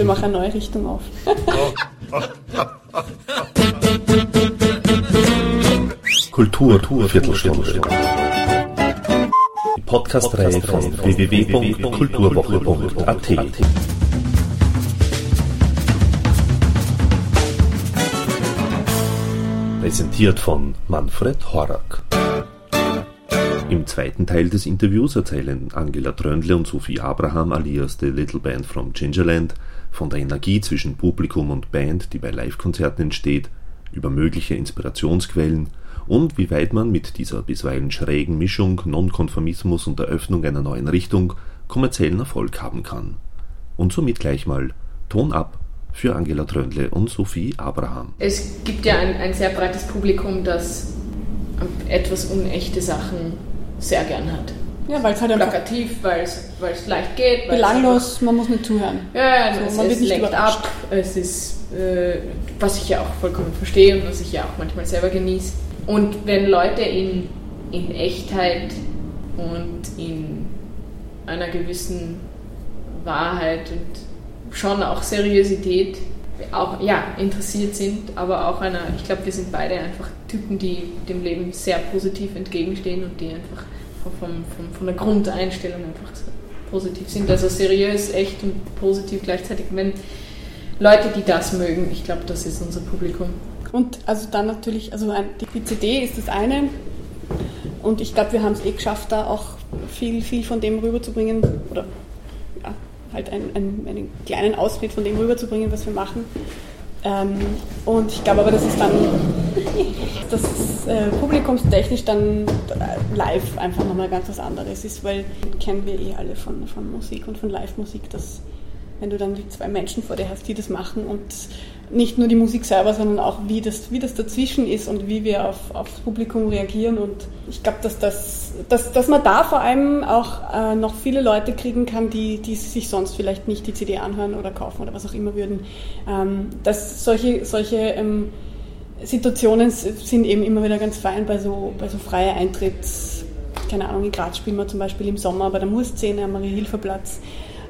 Wir machen eine neue Richtung auf. Kultur, Kultur Viertelstunde. Die Podcast-Reihe von www.kulturwoche.at. Präsentiert von Manfred Horak. Im zweiten Teil des Interviews erzählen Angela Tröndle und Sophie Abraham alias The Little Band from Gingerland von der Energie zwischen Publikum und Band, die bei Livekonzerten entsteht, über mögliche Inspirationsquellen und wie weit man mit dieser bisweilen schrägen Mischung Nonkonformismus und Eröffnung einer neuen Richtung kommerziellen Erfolg haben kann. Und somit gleich mal Ton ab für Angela Tröndle und Sophie Abraham. Es gibt ja ein, ein sehr breites Publikum, das etwas unechte Sachen sehr gern hat. Ja, weil es halt Plakativ, weil es leicht geht. belanglos, man muss nicht zuhören. Ja, ja So, es, man wird es nicht lenkt ab, es ist, äh, was ich ja auch vollkommen verstehe und was ich ja auch manchmal selber genieße. Und wenn Leute in, in Echtheit und in einer gewissen Wahrheit und schon auch Seriosität auch ja, interessiert sind, aber auch einer, ich glaube, wir sind beide einfach Typen, die dem Leben sehr positiv entgegenstehen und die einfach von, von, von, der Grundeinstellung einfach positiv sind. Also seriös, echt und positiv gleichzeitig. Wenn Leute, die das mögen, ich glaube, das ist unser Publikum. Und also dann natürlich, also die CD ist das eine. Und ich glaube, wir haben es eh geschafft, da auch viel, viel von dem rüberzubringen. Oder halt ein, ein, einen kleinen Ausschnitt von dem rüberzubringen, was wir machen. Ähm, und ich glaube aber, dass es dann, dass es äh, publikumstechnisch dann äh, live einfach nochmal ganz was anderes ist, weil kennen wir eh alle von, von Musik und von Live-Musik, dass wenn du dann die zwei Menschen vor dir hast, die das machen und nicht nur die Musik selber, sondern auch wie das, wie das dazwischen ist und wie wir auf, aufs Publikum reagieren. Und ich glaube, dass, das, dass, dass man da vor allem auch äh, noch viele Leute kriegen kann, die, die sich sonst vielleicht nicht die CD anhören oder kaufen oder was auch immer würden. Ähm, dass solche, solche ähm, Situationen sind eben immer wieder ganz fein bei so, bei so freie Eintritts, keine Ahnung, in Graz spielen wir zum Beispiel im Sommer bei der Murszene am Marie-Hilfer-Platz.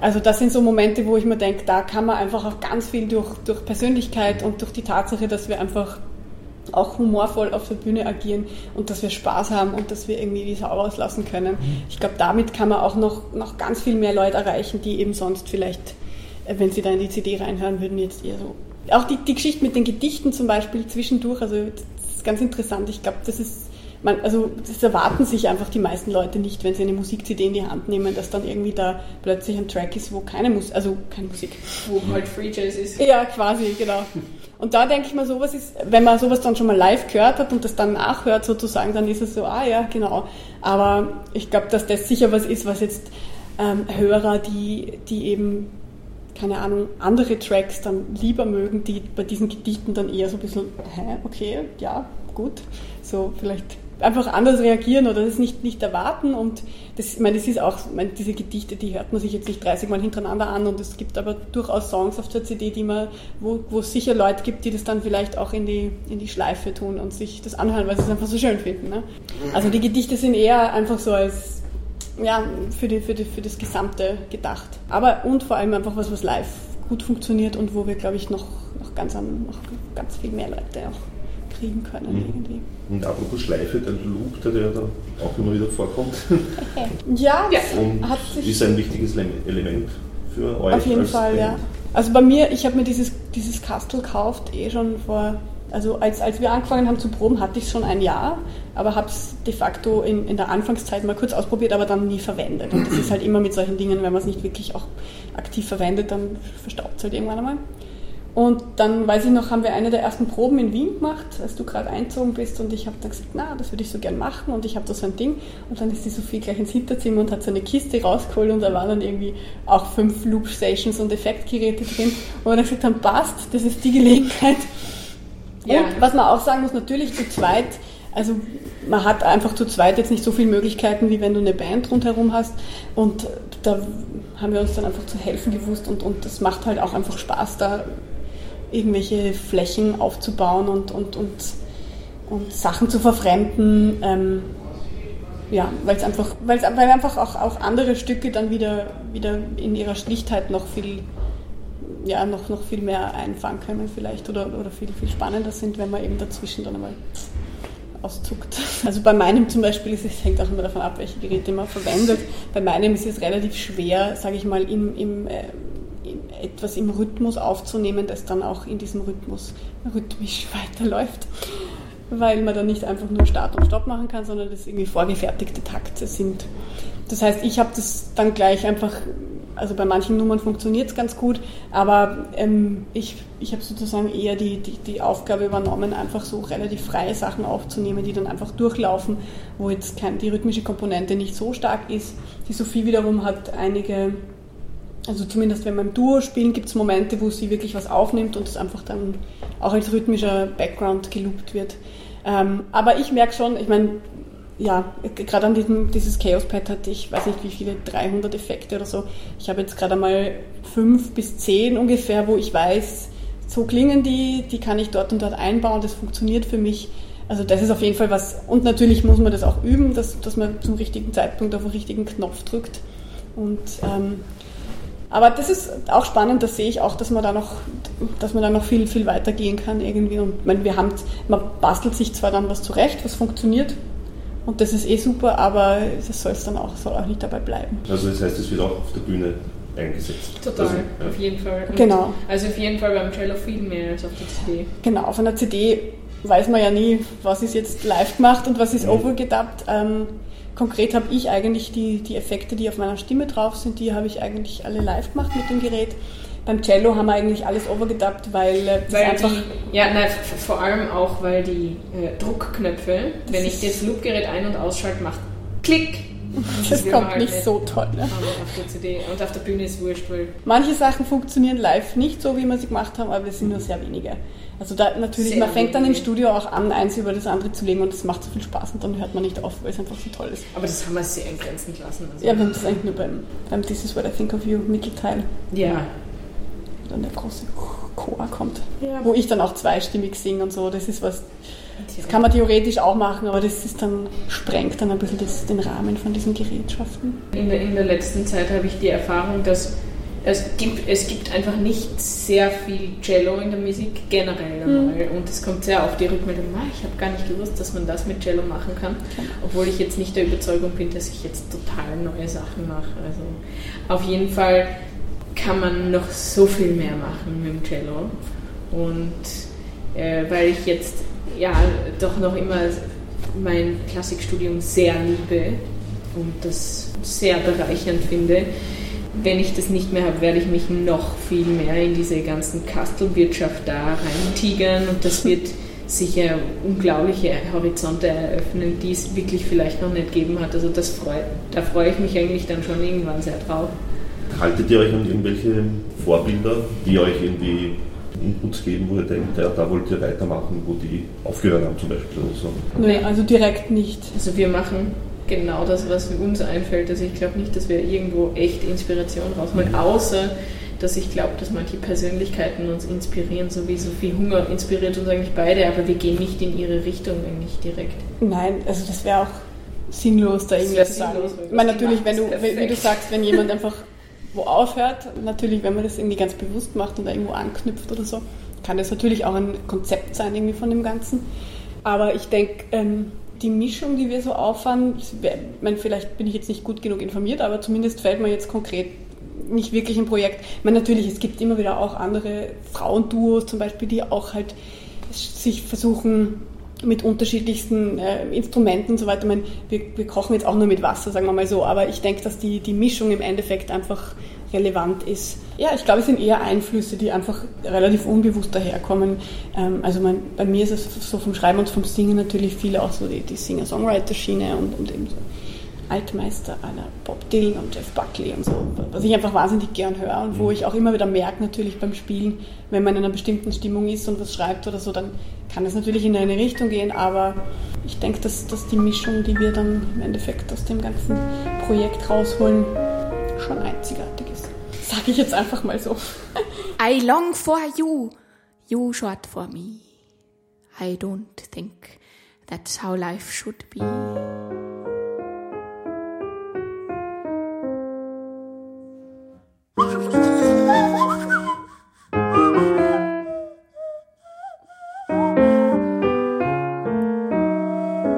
Also das sind so Momente, wo ich mir denke, da kann man einfach auch ganz viel durch, durch Persönlichkeit und durch die Tatsache, dass wir einfach auch humorvoll auf der Bühne agieren und dass wir Spaß haben und dass wir irgendwie die Sau rauslassen können. Ich glaube, damit kann man auch noch, noch ganz viel mehr Leute erreichen, die eben sonst vielleicht, äh, wenn sie da in die CD reinhören würden, jetzt eher so. Auch die, die Geschichte mit den Gedichten zum Beispiel zwischendurch, also das ist ganz interessant. Ich glaube, das ist man, also das erwarten sich einfach die meisten Leute nicht, wenn sie eine Musik-CD in die Hand nehmen, dass dann irgendwie da plötzlich ein Track ist, wo keine Musik, also keine Musik. Wo halt Free Jazz ist. Ja, quasi, genau. Und da denke ich mal, sowas ist, wenn man sowas dann schon mal live gehört hat und das dann nachhört sozusagen, dann ist es so, ah ja, genau. Aber ich glaube, dass das sicher was ist, was jetzt ähm, Hörer, die, die eben, keine Ahnung, andere Tracks dann lieber mögen, die bei diesen Gedichten dann eher so ein bisschen, hä, okay, ja, gut, so vielleicht einfach anders reagieren oder das nicht, nicht erwarten und das, ich meine, das ist auch, meine, diese Gedichte, die hört man sich jetzt nicht 30 Mal hintereinander an und es gibt aber durchaus Songs auf der CD, die man, wo, wo es sicher Leute gibt, die das dann vielleicht auch in die, in die Schleife tun und sich das anhören, weil sie es einfach so schön finden. Ne? Also die Gedichte sind eher einfach so als, ja, für, die, für, die, für das Gesamte gedacht. Aber und vor allem einfach was, was live gut funktioniert und wo wir, glaube ich, noch, noch, ganz, an, noch ganz viel mehr Leute auch kriegen können Mhm. irgendwie. Und apropos Schleife, der Loop, der, der da auch immer wieder vorkommt, Ja, Ja. ist ein wichtiges Lem- Element für euch. Auf jeden Fall, Band. ja. Also bei mir, ich habe mir dieses, dieses Kastel gekauft, eh schon vor, also als, als wir angefangen haben zu proben, hatte ich es schon ein Jahr, aber habe es de facto in, in der Anfangszeit mal kurz ausprobiert, aber dann nie verwendet. Und das ist halt immer mit solchen Dingen, wenn man es nicht wirklich auch aktiv verwendet, dann verstaubt es halt irgendwann einmal. Und dann, weiß ich noch, haben wir eine der ersten Proben in Wien gemacht, als du gerade einzogen bist und ich habe dann gesagt, na, das würde ich so gern machen und ich habe da so ein Ding. Und dann ist die Sophie gleich ins Hinterzimmer und hat so eine Kiste rausgeholt und da waren dann irgendwie auch fünf Loop-Stations und Effektgeräte drin. Und wir dann gesagt haben, passt, das ist die Gelegenheit. Ja. Und was man auch sagen muss, natürlich zu zweit, also man hat einfach zu zweit jetzt nicht so viele Möglichkeiten, wie wenn du eine Band rundherum hast. Und da haben wir uns dann einfach zu helfen gewusst und, und das macht halt auch einfach Spaß, da irgendwelche Flächen aufzubauen und, und, und, und Sachen zu verfremden. Ähm, ja, weil es einfach, weil's, weil einfach auch, auch andere Stücke dann wieder, wieder in ihrer Schlichtheit noch viel ja, noch, noch viel mehr einfangen können vielleicht oder, oder viel, viel spannender sind, wenn man eben dazwischen dann einmal auszuckt. Also bei meinem zum Beispiel es, hängt auch immer davon ab, welche Geräte man verwendet. Bei meinem ist es relativ schwer, sage ich mal, im, im, äh, etwas im Rhythmus aufzunehmen, das dann auch in diesem Rhythmus rhythmisch weiterläuft. Weil man dann nicht einfach nur Start und Stopp machen kann, sondern das irgendwie vorgefertigte Takte sind. Das heißt, ich habe das dann gleich einfach, also bei manchen Nummern funktioniert es ganz gut, aber ähm, ich, ich habe sozusagen eher die, die, die Aufgabe übernommen, einfach so relativ freie Sachen aufzunehmen, die dann einfach durchlaufen, wo jetzt kein, die rhythmische Komponente nicht so stark ist. Die Sophie wiederum hat einige also zumindest wenn wir im Duo spielen, gibt es Momente, wo sie wirklich was aufnimmt und es einfach dann auch als rhythmischer Background geloopt wird. Ähm, aber ich merke schon, ich meine, ja, gerade an diesem, dieses Chaos-Pad hatte ich, weiß nicht wie viele, 300 Effekte oder so. Ich habe jetzt gerade mal fünf bis zehn ungefähr, wo ich weiß, so klingen die, die kann ich dort und dort einbauen, das funktioniert für mich. Also das ist auf jeden Fall was, und natürlich muss man das auch üben, dass, dass man zum richtigen Zeitpunkt auf den richtigen Knopf drückt. Und ähm, aber das ist auch spannend, das sehe ich auch, dass man da noch, dass man da noch viel, viel weiter gehen kann irgendwie. Und meine, wir haben, man bastelt sich zwar dann was zurecht, was funktioniert, und das ist eh super, aber das soll es dann auch, soll auch nicht dabei bleiben. Also das heißt, es wird auch auf der Bühne eingesetzt. Total, also, ja. auf jeden Fall. Und genau. Also auf jeden Fall beim Trailer viel mehr als auf der CD. Genau, auf einer CD weiß man ja nie, was ist jetzt live gemacht und was ist mhm. overgedubbt. Ähm, Konkret habe ich eigentlich die, die Effekte, die auf meiner Stimme drauf sind, die habe ich eigentlich alle live gemacht mit dem Gerät. Beim Cello haben wir eigentlich alles overgedubbt, weil, äh, weil einfach. Die, ja, nein, vor allem auch, weil die äh, Druckknöpfe, wenn ich das Loopgerät ein- und ausschalte, macht Klick. Das, das kommt halt nicht so toll. Ne? Auf der CD und auf der Bühne ist wurscht, weil. Manche Sachen funktionieren live nicht so, wie wir sie gemacht haben, aber es sind nur sehr wenige. Also da natürlich, Sehr man fängt dann im Studio auch an, eins über das andere zu legen und das macht so viel Spaß und dann hört man nicht auf, weil es einfach so toll ist. Aber das haben wir sehr in Grenzen gelassen. Also ja, wir haben das eigentlich nur beim, beim This is what I think of you Mittelteil. Ja. Dann der große Chor kommt. Ja. Wo ich dann auch zweistimmig singe und so. Das ist was, das kann man theoretisch auch machen, aber das ist dann, sprengt dann ein bisschen das, den Rahmen von diesen Gerätschaften. In der, in der letzten Zeit habe ich die Erfahrung, dass es gibt, es gibt einfach nicht sehr viel Cello in der Musik generell einmal. Mhm. Und es kommt sehr auf die Rückmeldung, ah, ich habe gar nicht gewusst, dass man das mit Cello machen kann. Obwohl ich jetzt nicht der Überzeugung bin, dass ich jetzt total neue Sachen mache. Also auf jeden Fall kann man noch so viel mehr machen mit dem Cello. Und äh, weil ich jetzt ja doch noch immer mein Klassikstudium sehr liebe und das sehr bereichernd finde, wenn ich das nicht mehr habe, werde ich mich noch viel mehr in diese ganzen Kastelwirtschaft da reintigern und das wird sicher unglaubliche Horizonte eröffnen, die es wirklich vielleicht noch nicht gegeben hat. Also das freut, da freue ich mich eigentlich dann schon irgendwann sehr drauf. Haltet ihr euch an irgendwelche Vorbilder, die euch irgendwie Inputs geben, wo ihr denkt, ja, da wollt ihr weitermachen, wo die aufgehört haben zum Beispiel oder so? Nein, also direkt nicht. Also wir machen genau das, was uns einfällt. Also ich glaube nicht, dass wir irgendwo echt Inspiration rausholen, außer dass ich glaube, dass manche Persönlichkeiten uns inspirieren, so wie Sophie Hunger inspiriert uns eigentlich beide, aber wir gehen nicht in ihre Richtung eigentlich direkt. Nein, also das wäre auch sinnlos, da irgendwas zu sagen. Ich meine, natürlich, wenn du, wie du sagst, wenn jemand einfach wo aufhört, natürlich, wenn man das irgendwie ganz bewusst macht und da irgendwo anknüpft oder so, kann das natürlich auch ein Konzept sein irgendwie von dem Ganzen. Aber ich denke, ähm, die Mischung, die wir so auffahren, ich meine, vielleicht bin ich jetzt nicht gut genug informiert, aber zumindest fällt mir jetzt konkret nicht wirklich ein Projekt. Ich meine, natürlich, es gibt immer wieder auch andere Frauenduos zum Beispiel, die auch halt sich versuchen, mit unterschiedlichsten äh, Instrumenten und so weiter. Ich meine, wir, wir, kochen jetzt auch nur mit Wasser, sagen wir mal so, aber ich denke, dass die, die Mischung im Endeffekt einfach relevant ist. Ja, ich glaube, es sind eher Einflüsse, die einfach relativ unbewusst daherkommen. Ähm, also mein, bei mir ist es so vom Schreiben und vom Singen natürlich viele auch so die, die Singer-Songwriter-Schiene und, und eben so Altmeister aller Bob Dylan und Jeff Buckley und so, was ich einfach wahnsinnig gern höre und wo mhm. ich auch immer wieder merke natürlich beim Spielen, wenn man in einer bestimmten Stimmung ist und was schreibt oder so, dann kann es natürlich in eine Richtung gehen, aber ich denke, dass, dass die Mischung, die wir dann im Endeffekt aus dem ganzen Projekt rausholen, schon einzigartig ist. Sage ich jetzt einfach mal so. I long for you, you short for me. I don't think that's how life should be.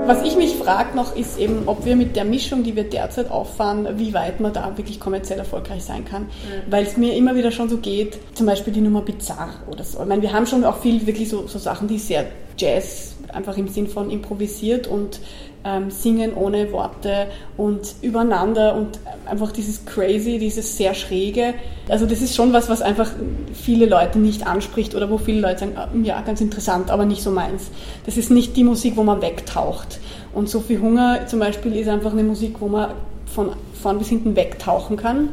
Was ich mich frage noch, ist eben, ob wir mit der Mischung, die wir derzeit auffahren, wie weit man da wirklich kommerziell erfolgreich sein kann. Mhm. Weil es mir immer wieder schon so geht, zum Beispiel die Nummer Bizarre oder so. Ich meine, wir haben schon auch viel wirklich so, so Sachen, die sehr Jazz, einfach im Sinn von improvisiert und ähm, Singen ohne Worte und übereinander und einfach dieses Crazy, dieses sehr Schräge. Also das ist schon was, was einfach viele Leute nicht anspricht oder wo viele Leute sagen, ah, ja, ganz interessant, aber nicht so meins. Das ist nicht die Musik, wo man wegtaucht. Und Sophie Hunger zum Beispiel ist einfach eine Musik, wo man von vorn bis hinten wegtauchen kann.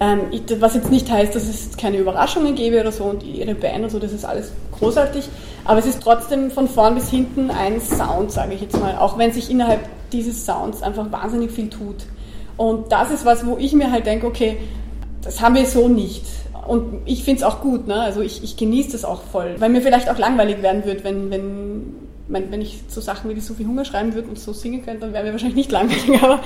Ähm, was jetzt nicht heißt, dass es keine Überraschungen gäbe oder so und ihre Band und so, das ist alles großartig. Aber es ist trotzdem von vorn bis hinten ein Sound, sage ich jetzt mal, auch wenn sich innerhalb dieses Sounds einfach wahnsinnig viel tut. Und das ist was, wo ich mir halt denke, okay, das haben wir so nicht. Und ich finde es auch gut, ne? also ich, ich genieße das auch voll, weil mir vielleicht auch langweilig werden wird, wenn, wenn, wenn ich so Sachen wie die Sophie Hunger schreiben würde und so singen könnte, dann wäre mir wahrscheinlich nicht langweilig. Aber,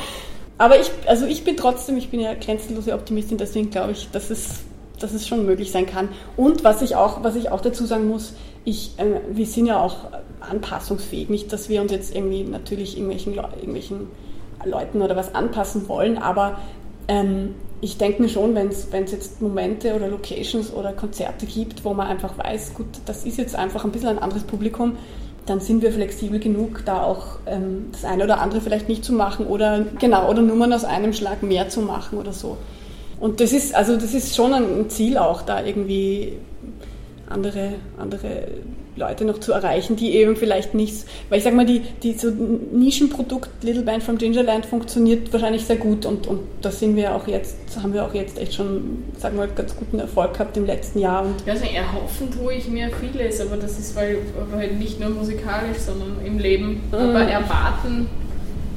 aber ich, also ich bin trotzdem, ich bin ja grenzenlose Optimistin, deswegen glaube ich, dass es, dass es schon möglich sein kann. Und was ich auch, was ich auch dazu sagen muss, ich, äh, wir sind ja auch anpassungsfähig. Nicht, dass wir uns jetzt irgendwie natürlich irgendwelchen, irgendwelchen Leuten oder was anpassen wollen, aber ähm, ich denke mir schon, wenn es jetzt Momente oder Locations oder Konzerte gibt, wo man einfach weiß, gut, das ist jetzt einfach ein bisschen ein anderes Publikum, dann sind wir flexibel genug, da auch ähm, das eine oder andere vielleicht nicht zu machen oder genau oder Nummern aus einem Schlag mehr zu machen oder so. Und das ist also das ist schon ein Ziel auch, da irgendwie andere, andere Leute noch zu erreichen, die eben vielleicht nicht, weil ich sag mal, die, die so Nischenprodukt Little Band from Gingerland funktioniert wahrscheinlich sehr gut und, und da sind wir auch jetzt, haben wir auch jetzt echt schon, sagen wir mal, ganz guten Erfolg gehabt im letzten Jahr. Und ja, also erhoffen tue ich mir vieles, aber das ist weil, halt nicht nur musikalisch, sondern im Leben. Mhm. Aber erwarten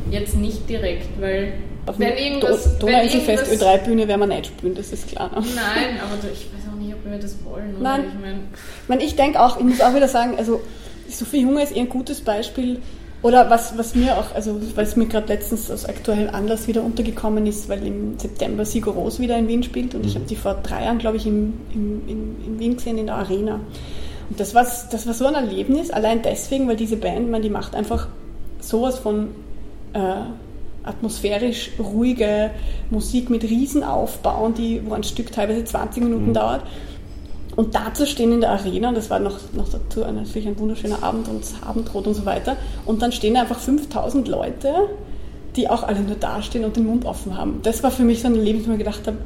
jetzt nicht direkt, weil auf wenn irgendwas, Donauinselfest Ö3-Bühne werden wir nicht spielen, das ist klar. Nein, aber ich weiß auch nicht, ob wir das wollen. Nein, ich, mein, ich, mein, ich denke auch, ich muss auch wieder sagen, also Sophie Hunger ist eher ein gutes Beispiel. Oder was, was mir auch, also weil es mir gerade letztens aus aktuellem Anlass wieder untergekommen ist, weil im September Sigur Ros wieder in Wien spielt und mhm. ich habe sie vor drei Jahren, glaube ich, im, im, in, in Wien gesehen, in der Arena. Und das, was, das war so ein Erlebnis, allein deswegen, weil diese Band, man, die macht einfach sowas von äh, atmosphärisch ruhige Musik mit Riesenaufbauen, die, wo ein Stück teilweise 20 Minuten mhm. dauert. Und da zu stehen in der Arena, das war noch, noch dazu natürlich ein wunderschöner Abend und Abendrot und so weiter. Und dann stehen einfach 5000 Leute, die auch alle nur dastehen und den Mund offen haben. Das war für mich so ein Erlebnis, wo ich gedacht habe,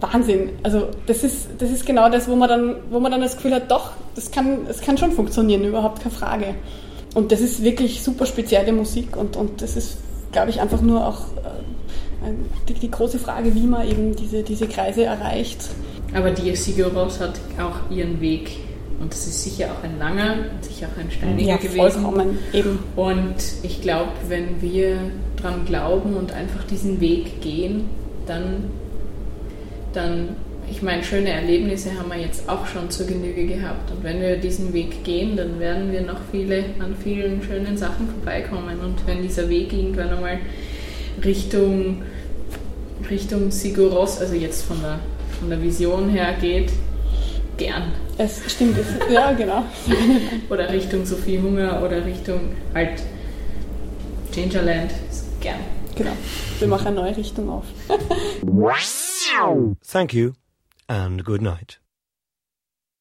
Wahnsinn. Also das ist, das ist genau das, wo man, dann, wo man dann das Gefühl hat, doch, das kann, das kann schon funktionieren, überhaupt keine Frage. Und das ist wirklich super spezielle Musik und, und das ist glaube ich, einfach nur auch äh, die, die, große Frage, wie man eben diese, diese Kreise erreicht. Aber die Siguros hat auch ihren Weg und das ist sicher auch ein langer und sicher auch ein steiniger ja, gewesen. Vollkommen, eben. Und ich glaube, wenn wir dran glauben und einfach diesen Weg gehen, dann, dann ich meine, schöne Erlebnisse haben wir jetzt auch schon zur Genüge gehabt. Und wenn wir diesen Weg gehen, dann werden wir noch viele, an vielen schönen Sachen vorbeikommen. Und wenn dieser Weg irgendwann einmal Richtung, Richtung Siguros, also jetzt von der, von der Vision her geht, gern. Es stimmt, es, ja, genau. oder Richtung Sophie Hunger oder Richtung halt Gingerland, gern. Genau, wir machen eine neue Richtung auf. Thank you. And good night.